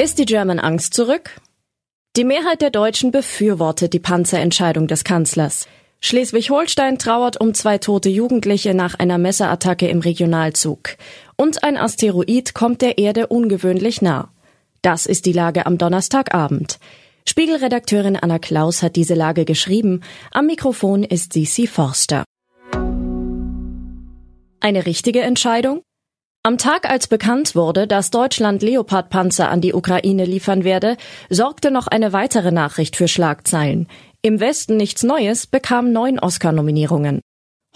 Ist die German Angst zurück? Die Mehrheit der Deutschen befürwortet die Panzerentscheidung des Kanzlers. Schleswig-Holstein trauert um zwei tote Jugendliche nach einer Messerattacke im Regionalzug. Und ein Asteroid kommt der Erde ungewöhnlich nah. Das ist die Lage am Donnerstagabend. Spiegelredakteurin Anna Klaus hat diese Lage geschrieben. Am Mikrofon ist Sisi Forster. Eine richtige Entscheidung? Am Tag, als bekannt wurde, dass Deutschland Leopardpanzer an die Ukraine liefern werde, sorgte noch eine weitere Nachricht für Schlagzeilen. Im Westen nichts Neues bekam neun Oscar-Nominierungen.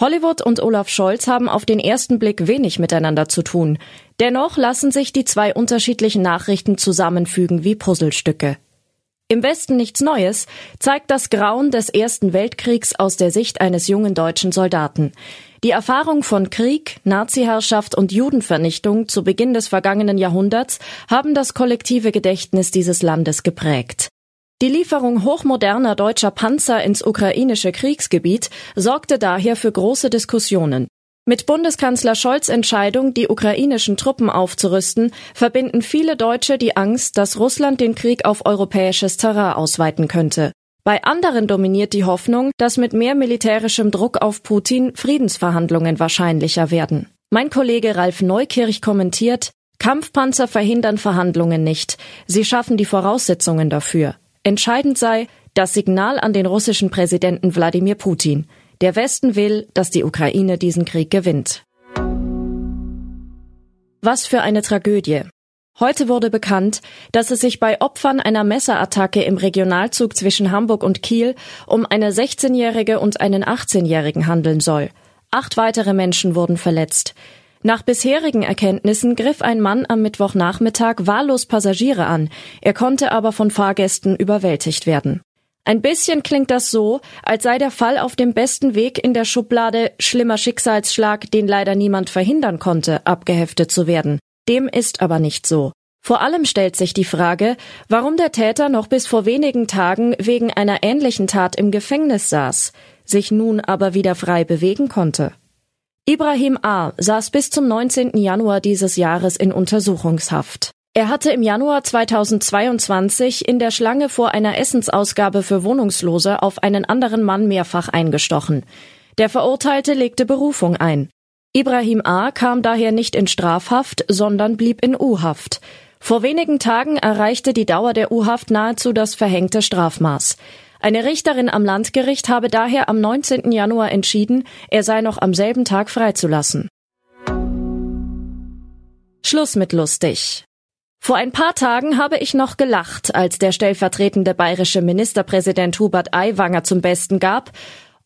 Hollywood und Olaf Scholz haben auf den ersten Blick wenig miteinander zu tun. Dennoch lassen sich die zwei unterschiedlichen Nachrichten zusammenfügen wie Puzzlestücke. Im Westen nichts Neues zeigt das Grauen des Ersten Weltkriegs aus der Sicht eines jungen deutschen Soldaten. Die Erfahrung von Krieg, Naziherrschaft und Judenvernichtung zu Beginn des vergangenen Jahrhunderts haben das kollektive Gedächtnis dieses Landes geprägt. Die Lieferung hochmoderner deutscher Panzer ins ukrainische Kriegsgebiet sorgte daher für große Diskussionen. Mit Bundeskanzler Scholz Entscheidung, die ukrainischen Truppen aufzurüsten, verbinden viele Deutsche die Angst, dass Russland den Krieg auf europäisches Terrain ausweiten könnte. Bei anderen dominiert die Hoffnung, dass mit mehr militärischem Druck auf Putin Friedensverhandlungen wahrscheinlicher werden. Mein Kollege Ralf Neukirch kommentiert, Kampfpanzer verhindern Verhandlungen nicht. Sie schaffen die Voraussetzungen dafür. Entscheidend sei das Signal an den russischen Präsidenten Wladimir Putin. Der Westen will, dass die Ukraine diesen Krieg gewinnt. Was für eine Tragödie. Heute wurde bekannt, dass es sich bei Opfern einer Messerattacke im Regionalzug zwischen Hamburg und Kiel um eine 16-Jährige und einen 18-Jährigen handeln soll. Acht weitere Menschen wurden verletzt. Nach bisherigen Erkenntnissen griff ein Mann am Mittwochnachmittag wahllos Passagiere an, er konnte aber von Fahrgästen überwältigt werden. Ein bisschen klingt das so, als sei der Fall auf dem besten Weg in der Schublade schlimmer Schicksalsschlag, den leider niemand verhindern konnte, abgeheftet zu werden. Dem ist aber nicht so. Vor allem stellt sich die Frage, warum der Täter noch bis vor wenigen Tagen wegen einer ähnlichen Tat im Gefängnis saß, sich nun aber wieder frei bewegen konnte. Ibrahim A. saß bis zum 19. Januar dieses Jahres in Untersuchungshaft. Er hatte im Januar 2022 in der Schlange vor einer Essensausgabe für Wohnungslose auf einen anderen Mann mehrfach eingestochen. Der Verurteilte legte Berufung ein. Ibrahim A. kam daher nicht in Strafhaft, sondern blieb in U-Haft. Vor wenigen Tagen erreichte die Dauer der U-Haft nahezu das verhängte Strafmaß. Eine Richterin am Landgericht habe daher am 19. Januar entschieden, er sei noch am selben Tag freizulassen. Schluss mit lustig. Vor ein paar Tagen habe ich noch gelacht, als der stellvertretende bayerische Ministerpräsident Hubert Aiwanger zum Besten gab,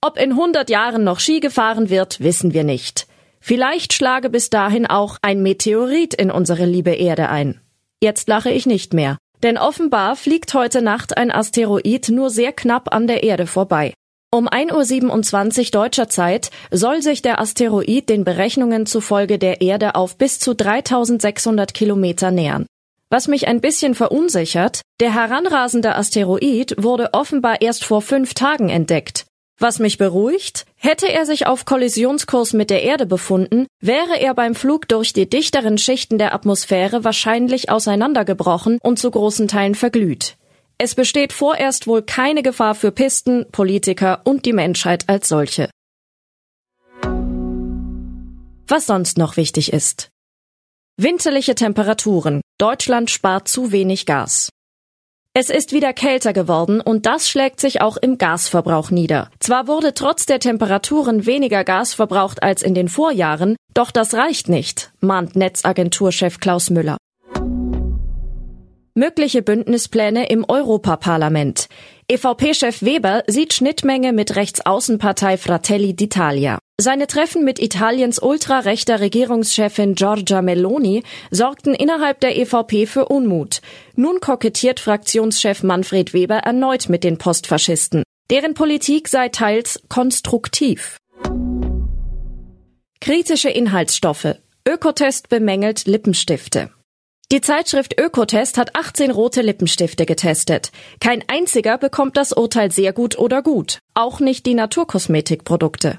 ob in 100 Jahren noch Ski gefahren wird, wissen wir nicht. Vielleicht schlage bis dahin auch ein Meteorit in unsere liebe Erde ein. Jetzt lache ich nicht mehr, denn offenbar fliegt heute Nacht ein Asteroid nur sehr knapp an der Erde vorbei. Um 1.27 Uhr deutscher Zeit soll sich der Asteroid den Berechnungen zufolge der Erde auf bis zu 3600 Kilometer nähern. Was mich ein bisschen verunsichert, der heranrasende Asteroid wurde offenbar erst vor fünf Tagen entdeckt. Was mich beruhigt, hätte er sich auf Kollisionskurs mit der Erde befunden, wäre er beim Flug durch die dichteren Schichten der Atmosphäre wahrscheinlich auseinandergebrochen und zu großen Teilen verglüht. Es besteht vorerst wohl keine Gefahr für Pisten, Politiker und die Menschheit als solche. Was sonst noch wichtig ist. Winterliche Temperaturen. Deutschland spart zu wenig Gas. Es ist wieder kälter geworden und das schlägt sich auch im Gasverbrauch nieder. Zwar wurde trotz der Temperaturen weniger Gas verbraucht als in den Vorjahren, doch das reicht nicht, mahnt Netzagenturchef Klaus Müller. Mögliche Bündnispläne im Europaparlament. EVP-Chef Weber sieht Schnittmenge mit Rechtsaußenpartei Fratelli d'Italia. Seine Treffen mit Italiens ultrarechter Regierungschefin Giorgia Meloni sorgten innerhalb der EVP für Unmut. Nun kokettiert Fraktionschef Manfred Weber erneut mit den Postfaschisten. Deren Politik sei teils konstruktiv. Kritische Inhaltsstoffe. Ökotest bemängelt Lippenstifte. Die Zeitschrift Ökotest hat 18 rote Lippenstifte getestet. Kein einziger bekommt das Urteil sehr gut oder gut. Auch nicht die Naturkosmetikprodukte.